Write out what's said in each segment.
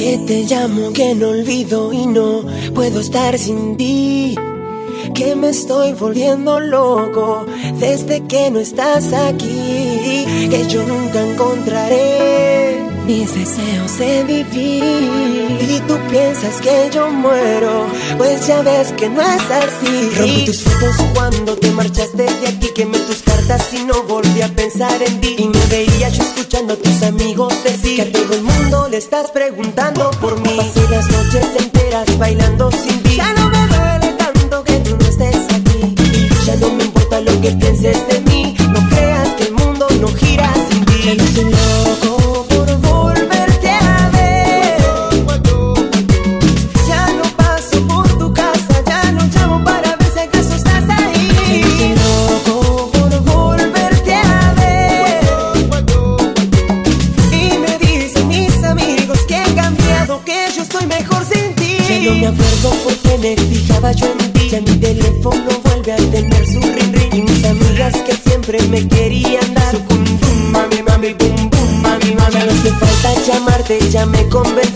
Que te llamo, que no olvido y no puedo estar sin ti. Que me estoy volviendo loco desde que no estás aquí. Que yo nunca encontraré mis deseos de vivir. Y tú piensas que yo muero, pues ya ves que no es así. Rompí tus fotos cuando te marchaste de aquí, quemé tus cartas y no volví a pensar en ti. Y me veía yo escuchando a tus amigos decir que a todo el mundo le estás preguntando por mí. Pasé las noches enteras bailando sin ti. Ya no me duele tanto que tú no estés aquí. Ya no me importa lo que pienses de mí. ella me convence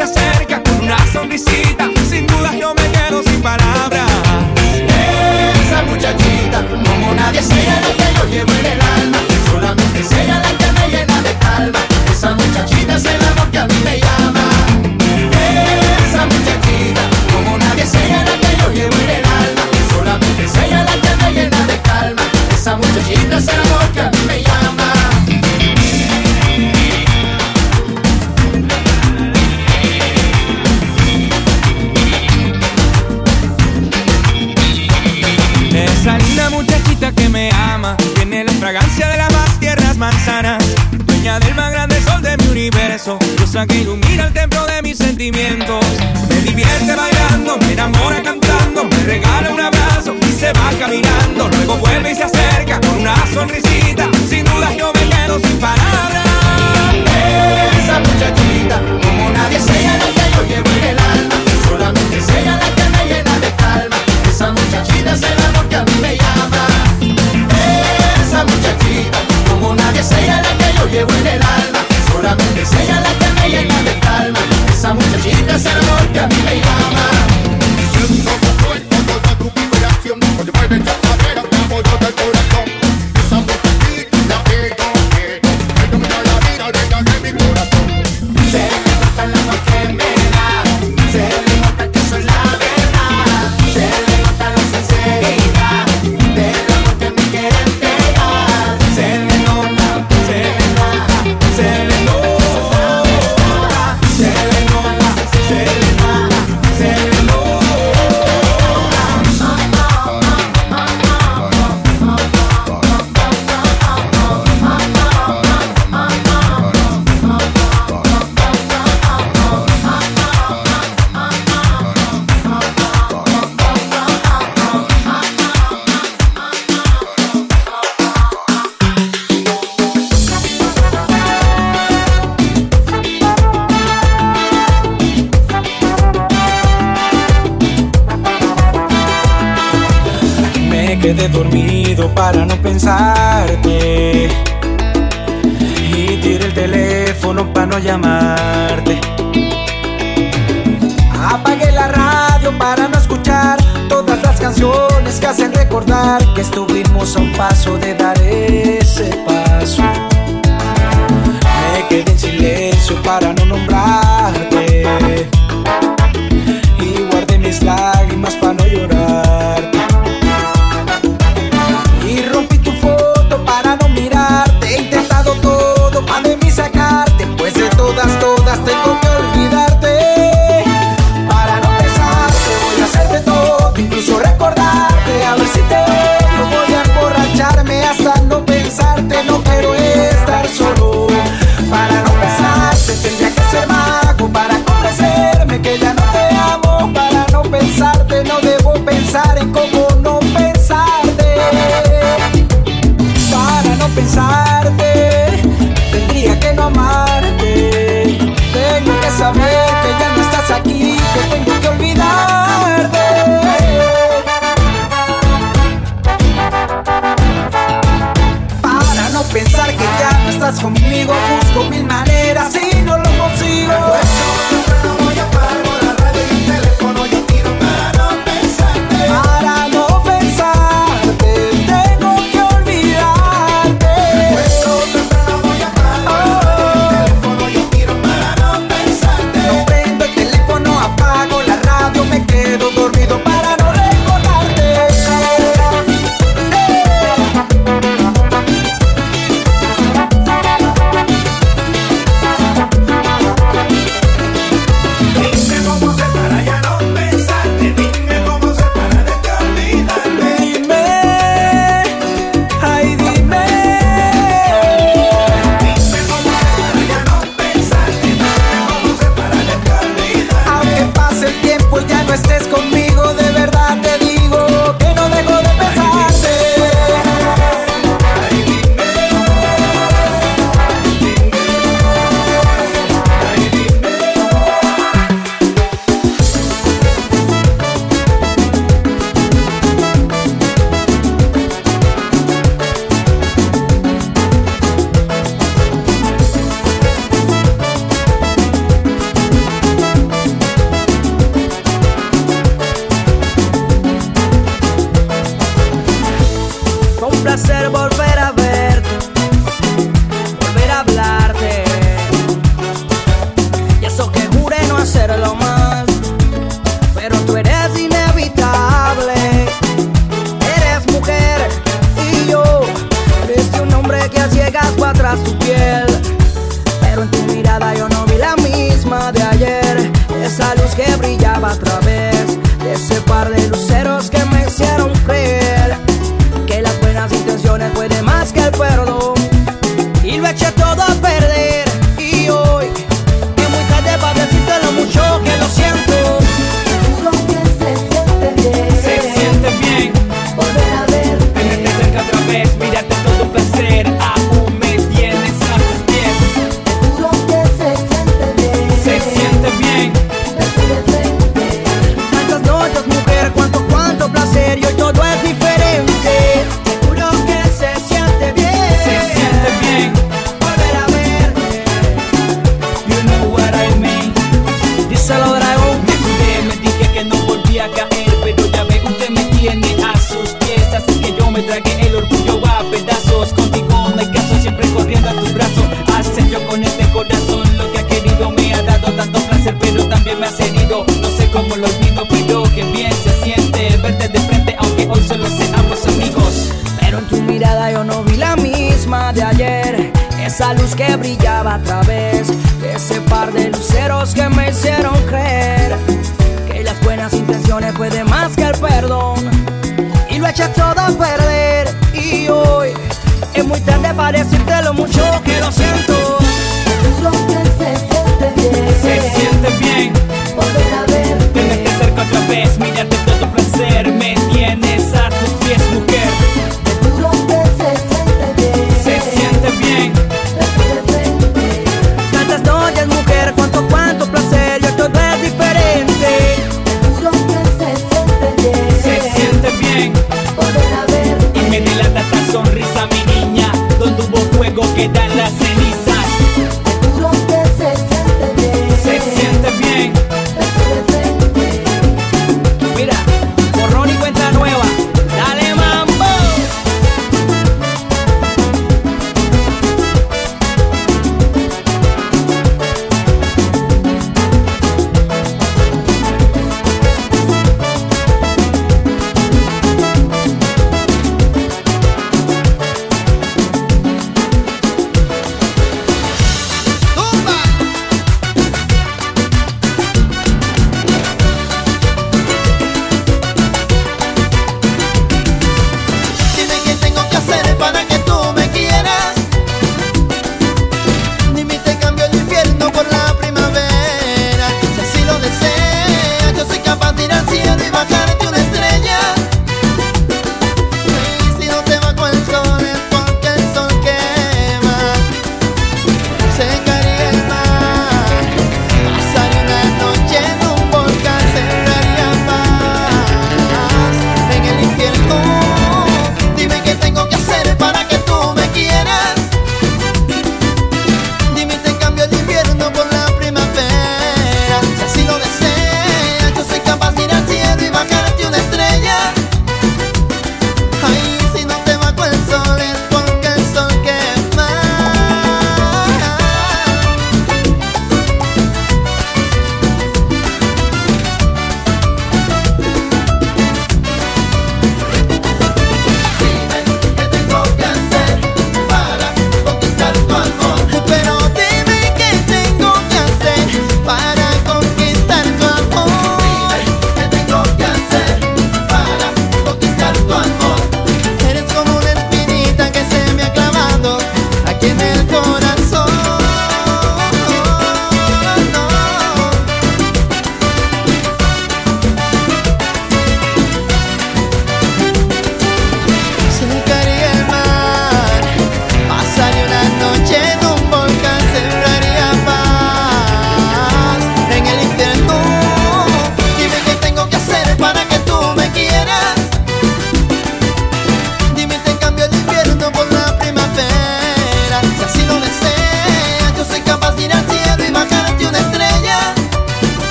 se acerca con una sonrisita. Tiene la fragancia de las más tiernas manzanas. Dueña del más grande sol de mi universo. Diosa que ilumina el templo de mis sentimientos. Me divierte bailando, me enamora cantando. Me regala un abrazo y se va caminando. Luego vuelve y se acerca con una sonrisita. Sin duda yo me quedo sin palabras. Esa muchachita, como nadie se llama que yo llevo en el alma. Solamente es ella la que me llena de calma. Esa muchachita es el amor que a mí me llama como nadie es ella la que yo llevo en el alma, solamente es ella la que me llena de calma, esa muchachita es el amor que a mí me llama. quedé dormido para no pensarte. Y tiré el teléfono para no llamarte. Apagué la radio para no escuchar todas las canciones que hacen recordar que estuvimos a un paso de dar ese paso. Me quedé en silencio para no nombrar piel. Pero en tu mirada yo no vi la misma de ayer, esa luz que brillaba a través.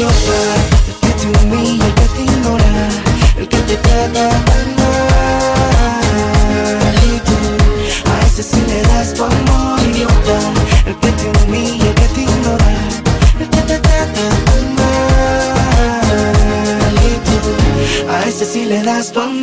idiota, el que te humilla, el que te ignora, el que te trata mal. Y a ese sí le das tu amor, idiota, el que te humilla, el que te ignora, el que te trata mal. Y tú, a ese sí le das tu amor.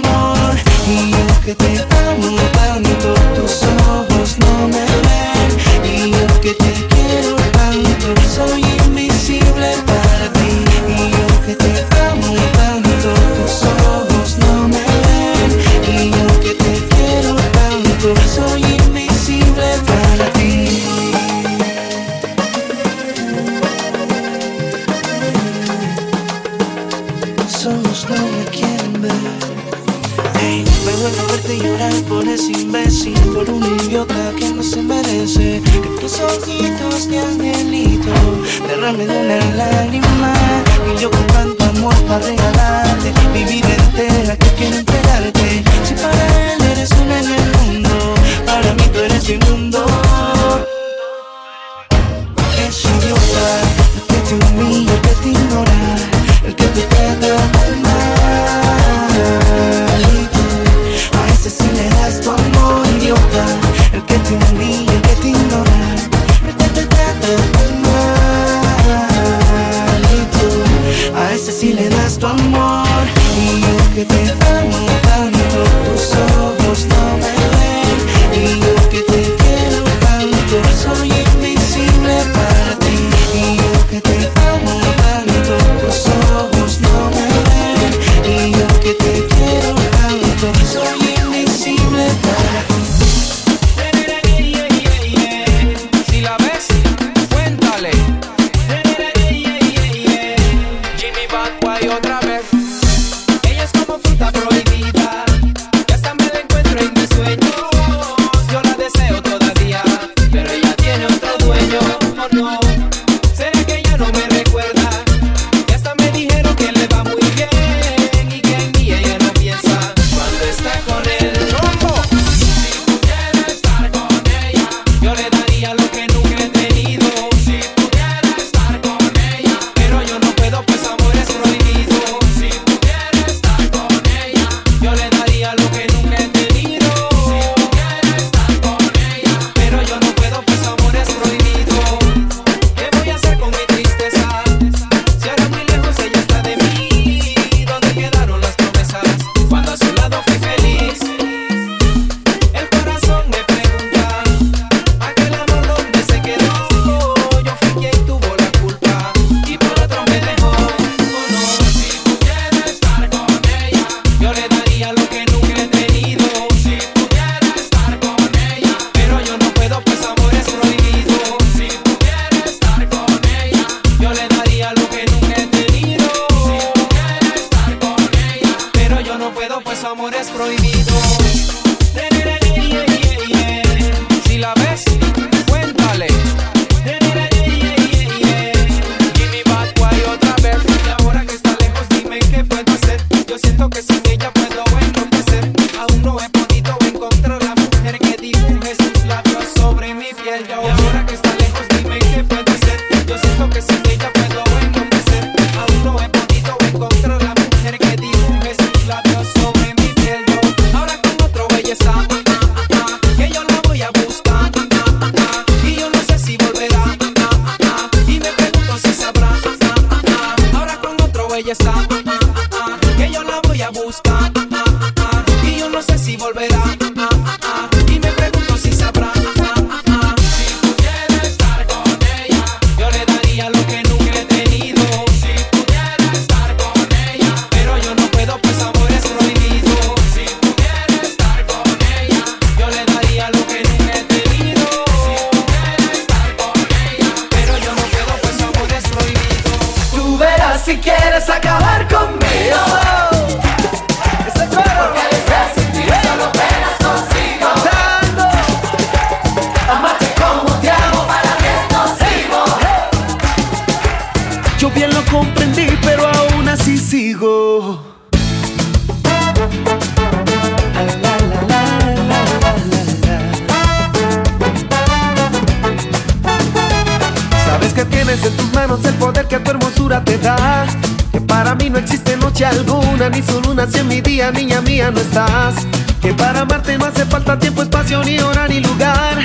El poder que tu hermosura te da. Que para mí no existe noche alguna, ni solo una si en mi día, niña mía, no estás. Que para amarte no hace falta tiempo, espacio, ni hora, ni lugar.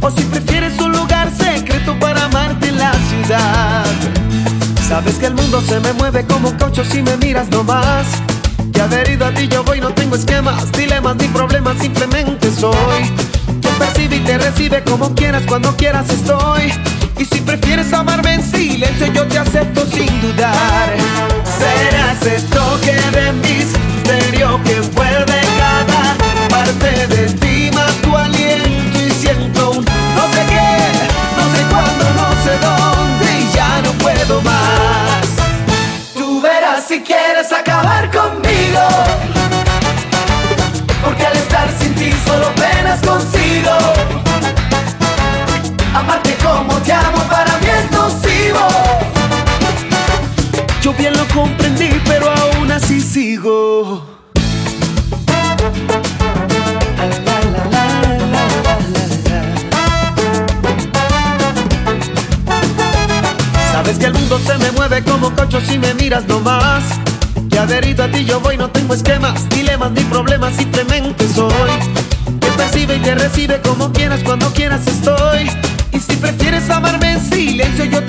O si prefieres un lugar secreto para amarte en la ciudad. Sabes que el mundo se me mueve como caucho si me miras nomás. Que adherido a ti yo voy, no tengo esquemas, dilemas ni problemas, simplemente soy. Quien percibe y te recibe como quieras, cuando quieras estoy. Y si prefieres amarme en silencio, yo te acepto sin dudar. Serás el toque de misterio que envuelve cada parte de ti, más tu aliento y siento un no sé qué, no sé cuándo, no sé dónde y ya no puedo más. Tú verás si quieres comprendí, pero aún así sigo. Sabes que el mundo se me mueve como cocho si me miras nomás. Que adherido a ti yo voy, no tengo esquemas, dilemas ni problemas, simplemente soy. Que percibe y te recibe como quieras, cuando quieras estoy. Y si prefieres amarme en silencio, yo te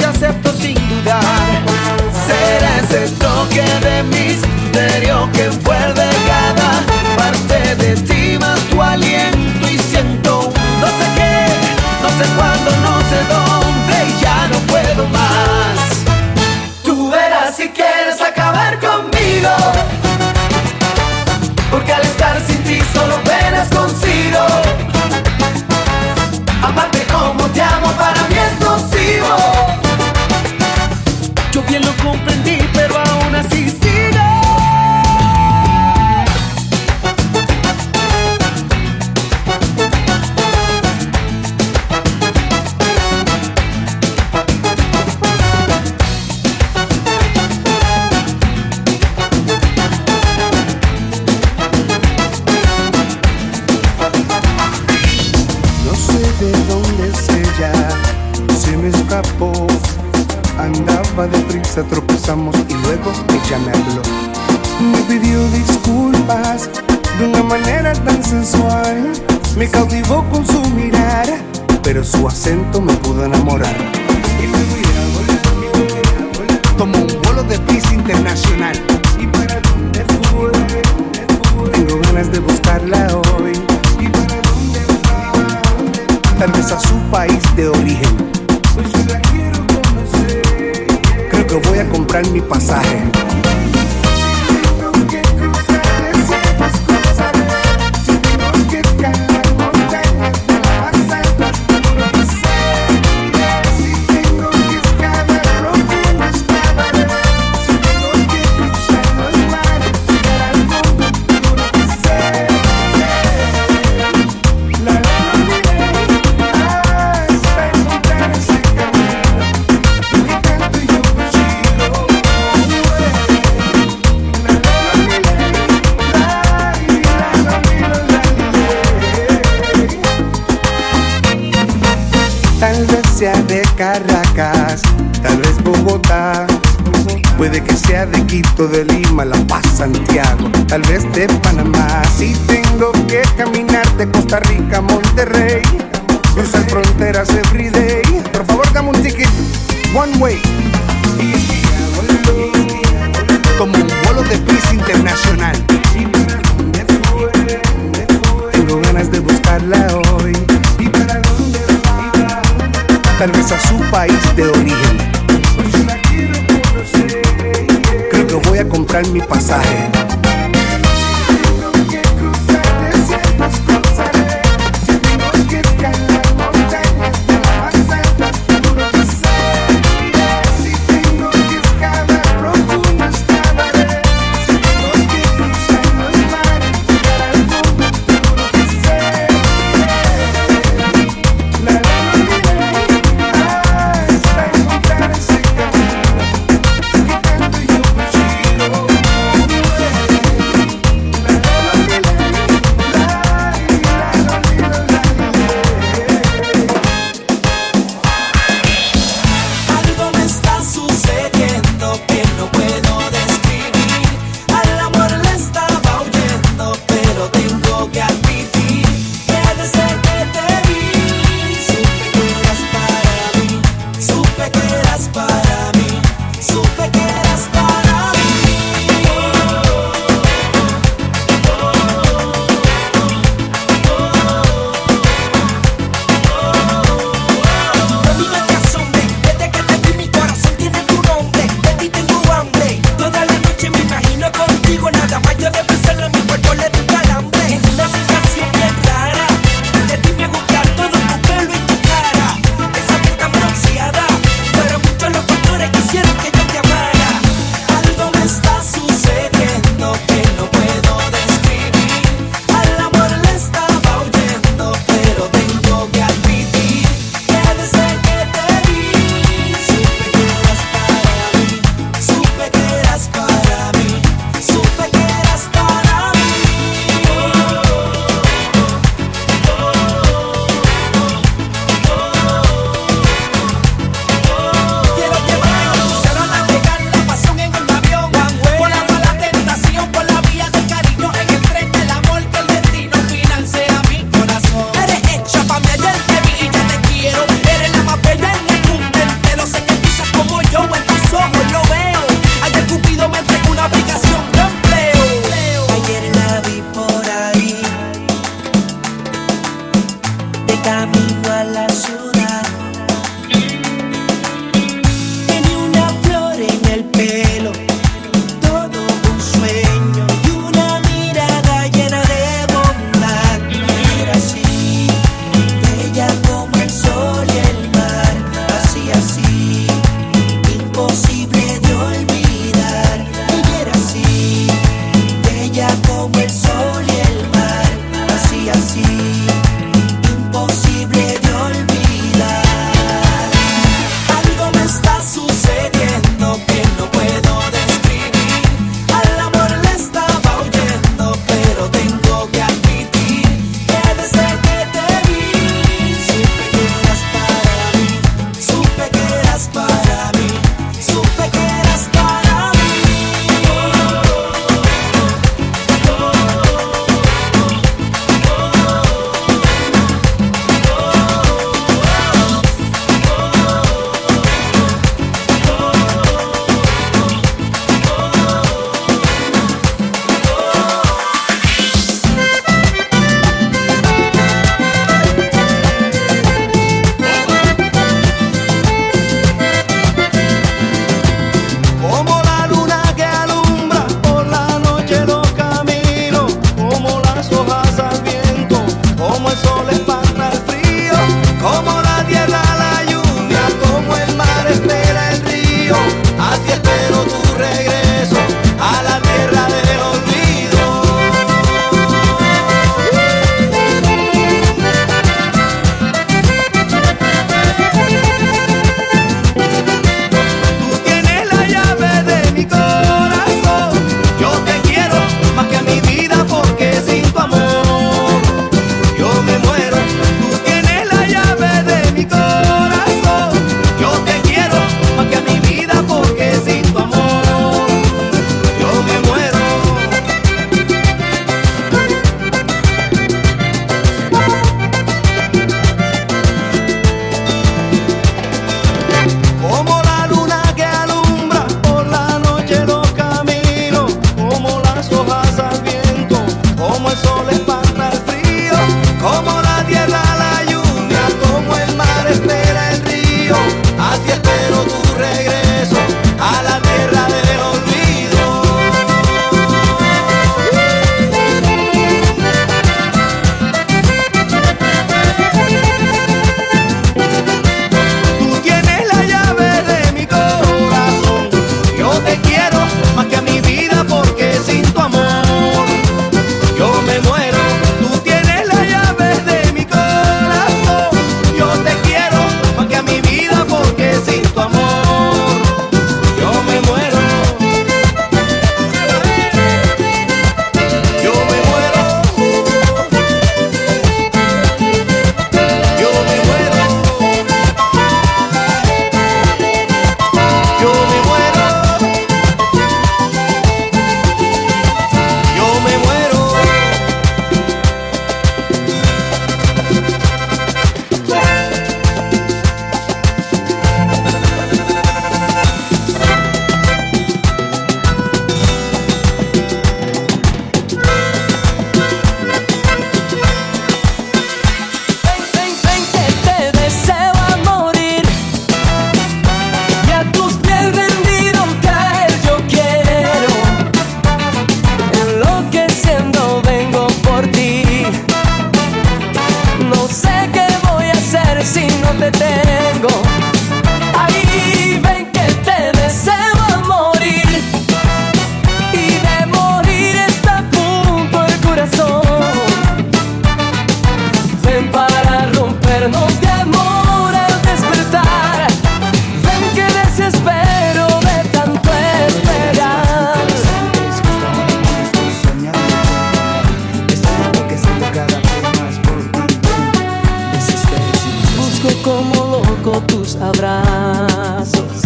brazos.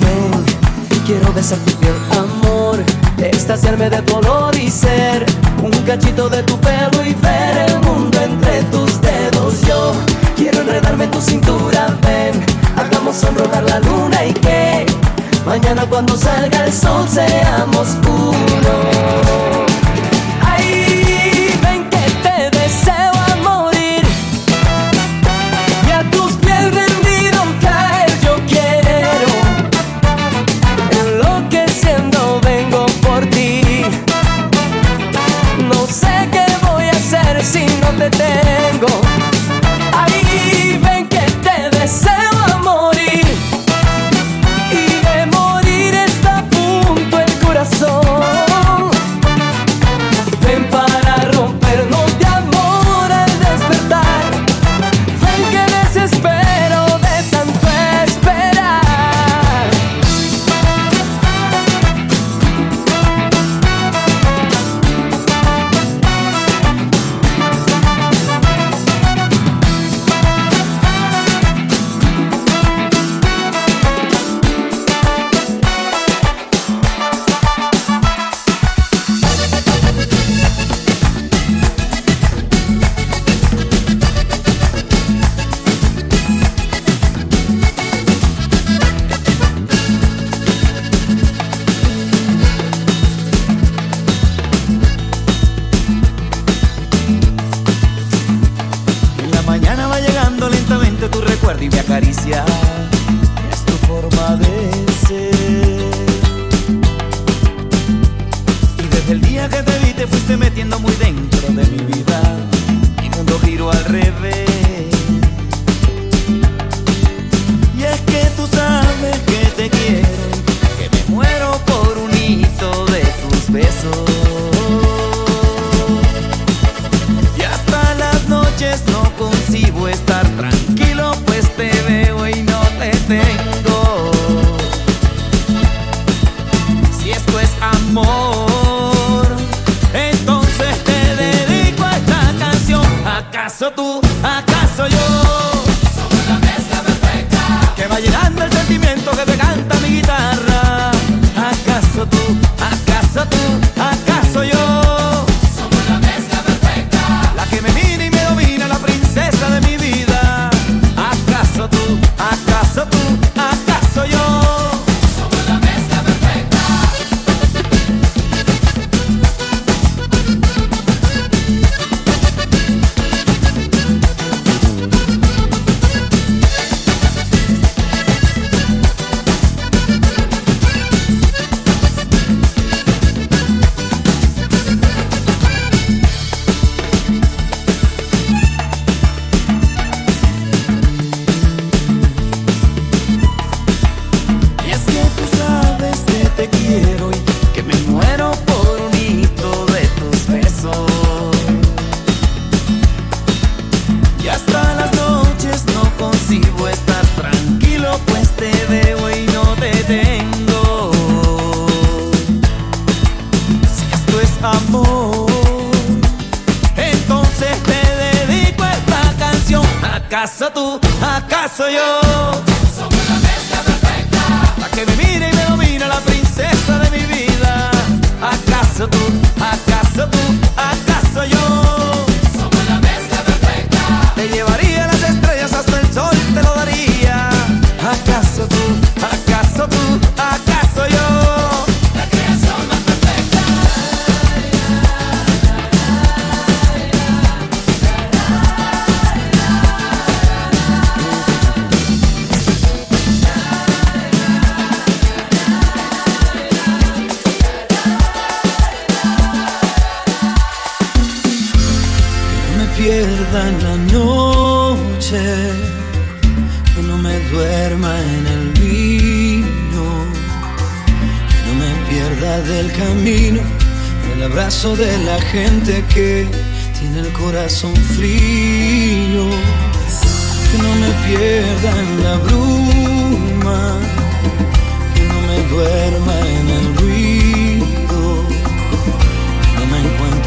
Ven quiero besar tu piel, amor, extasiarme de tu olor y ser un cachito de tu pelo y ver el mundo entre tus dedos. Yo quiero enredarme tu cintura, ven, hagamos sonrojar la luna y que mañana cuando salga el sol seamos uno. Recuerdo y me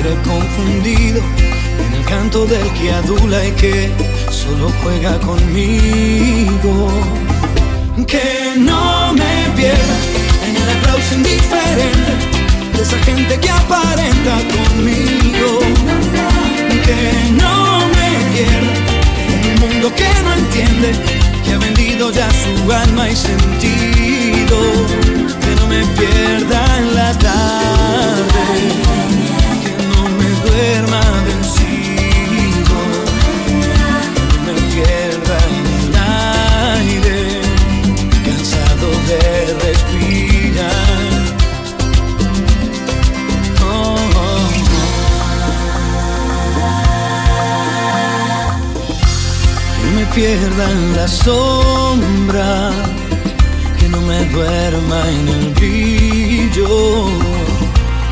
confundido en el canto del que adula y que solo juega conmigo. Que no me pierda en el aplauso indiferente de esa gente que aparenta conmigo. Que no me pierda en un mundo que no entiende, que ha vendido ya su alma y sentido. Que no me pierda en la tarde vencido, me pierda en el aire, cansado de respirar. Oh, oh. Que me pierda en la sombra, que no me duerma en el brillo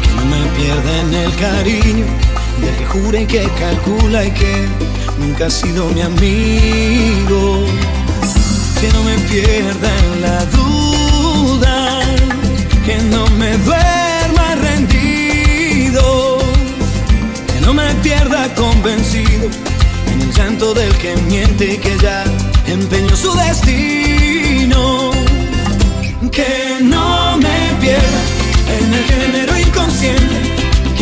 que no me pierda en el cariño del que jura y que calcula y que nunca ha sido mi amigo. Que no me pierda en la duda, que no me duerma rendido, que no me pierda convencido en el llanto del que miente y que ya empeñó su destino. Que no me pierda en el género inconsciente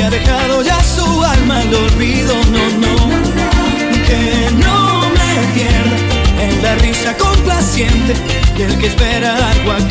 ha dejado ya su alma al olvido, no, no. Que no me pierda en la risa complaciente del que espera algo a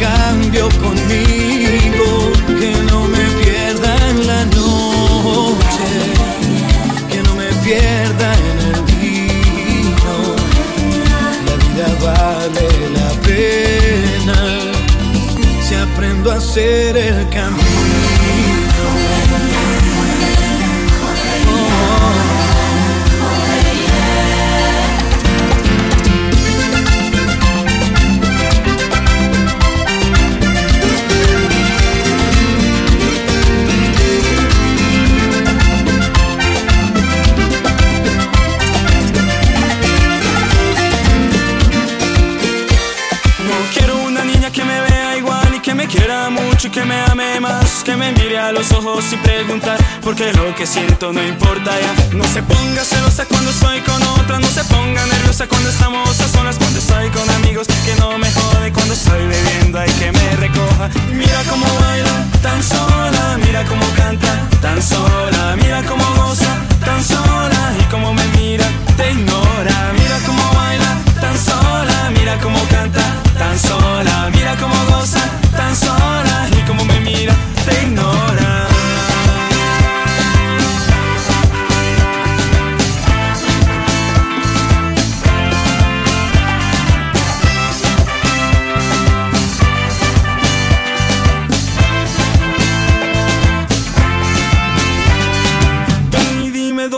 que siento no importa ya. No se ponga celosa cuando estoy con otra No se ponga nerviosa cuando estamos a solas Cuando estoy con amigos que no me jode Cuando estoy bebiendo hay que me recoja. Mira cómo baila tan sola Mira cómo canta tan sola Mira cómo goza tan sola Y cómo me mira te ignora. Mira cómo baila tan sola Mira cómo canta tan sola Mira cómo goza tan sola Y cómo me mira te ignora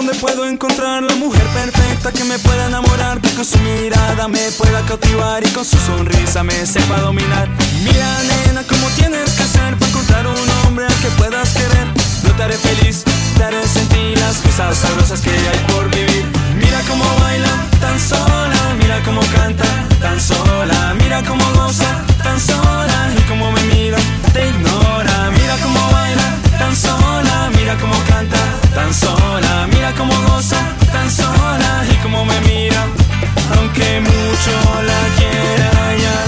dónde puedo encontrar la mujer perfecta que me pueda enamorar, que con su mirada me pueda cautivar y con su sonrisa me sepa dominar. Mira, nena, cómo tienes que ser para encontrar un hombre al que puedas querer. Yo te haré feliz, te haré sentir las cosas sabrosas que hay por vivir. Mira cómo baila tan sola, mira cómo canta tan sola, mira cómo goza tan sola y cómo me mira, te ignora. Mira cómo baila tan sola, mira cómo canta tan sola, mira cómo goza tan sola y cómo me mira. Aunque mucho la quiera, ya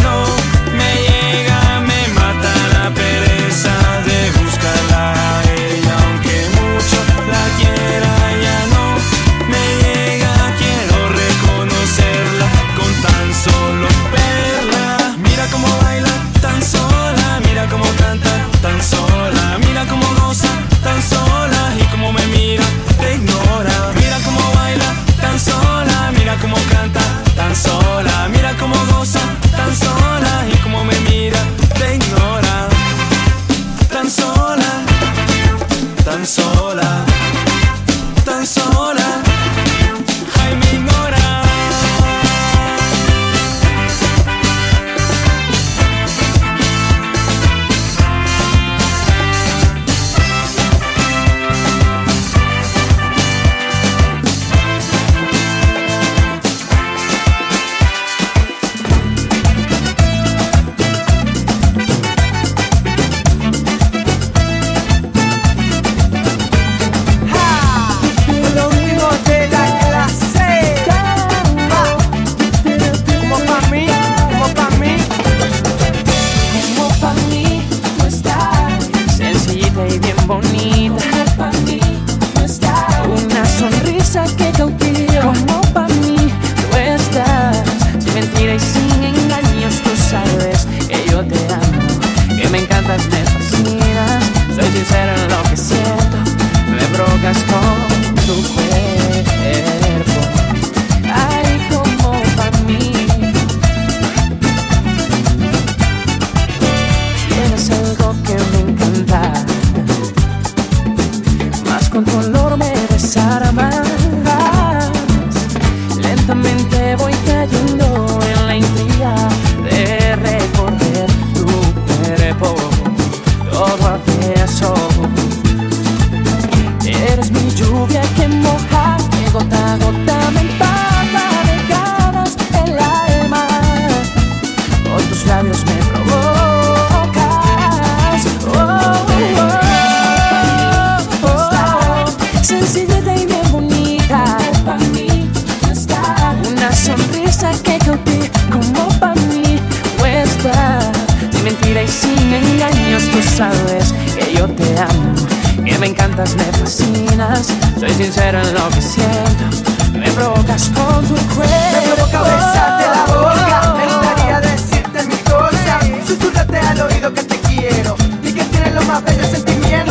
me fascinas. Soy sincero en lo que siento. Me provocas con tu cuerpo. Me provoca besarte la boca, me gustaría decirte mil cosas. Susurrarte al oído que te quiero y que tienes los más bellos sentimientos.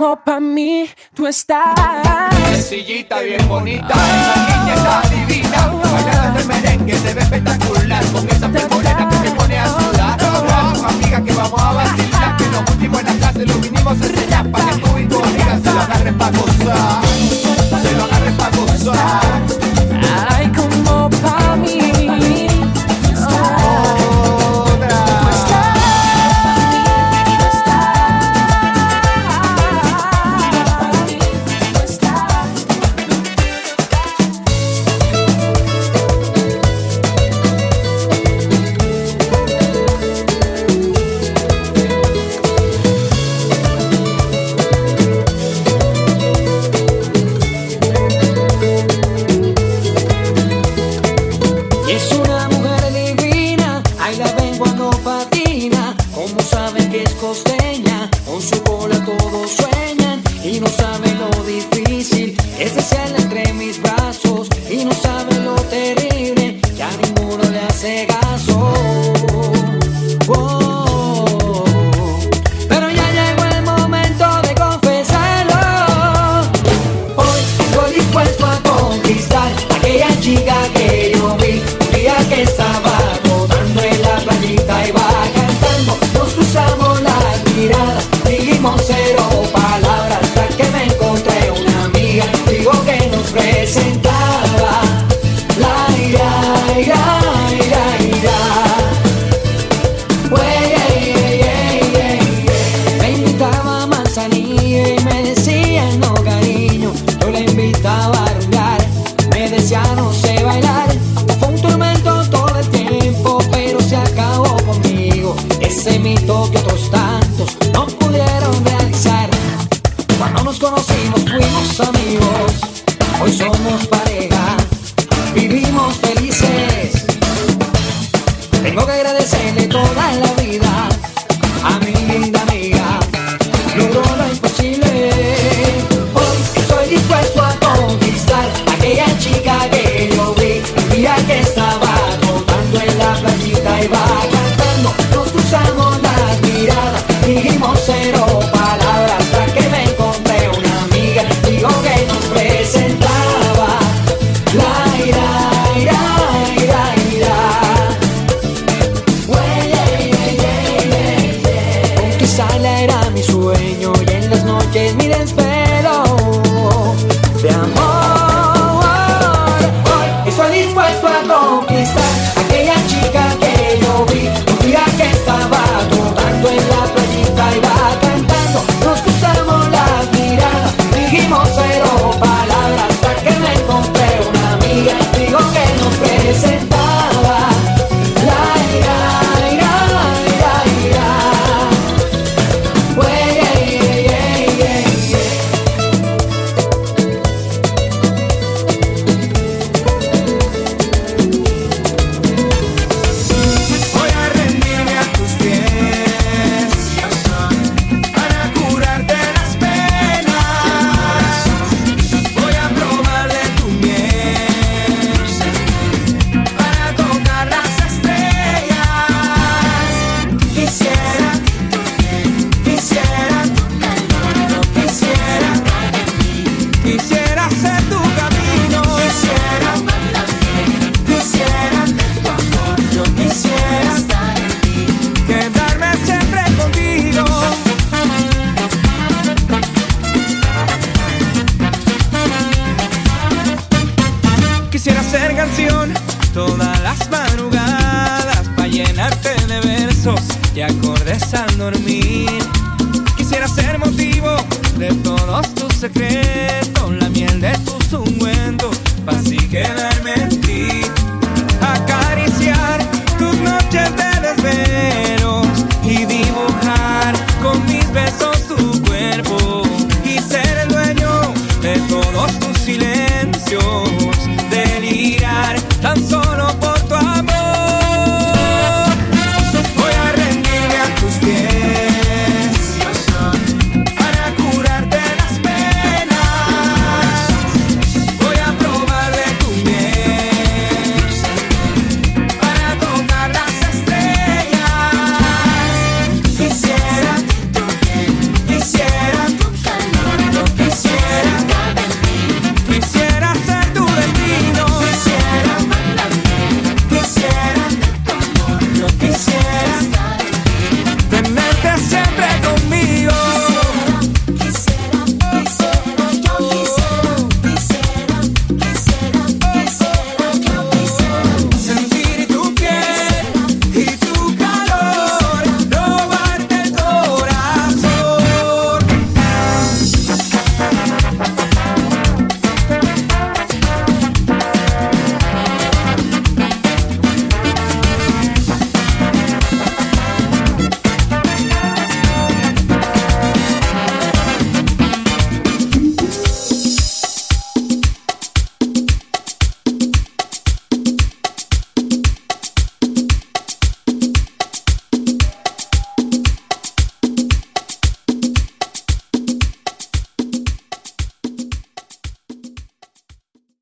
como pa' mí tú estás. Sencillita, bien bonita, esa niña está divina. Bailando el merengue se ve espectacular. Con esa piel que te pone a sudar. Vamos, amiga, que vamos a vacilar. Que los últimos en la clase lo vinimos a enseñar. Para que tú y tu amiga se lo agarres pa' gozar. Se lo agarres pa' gozar.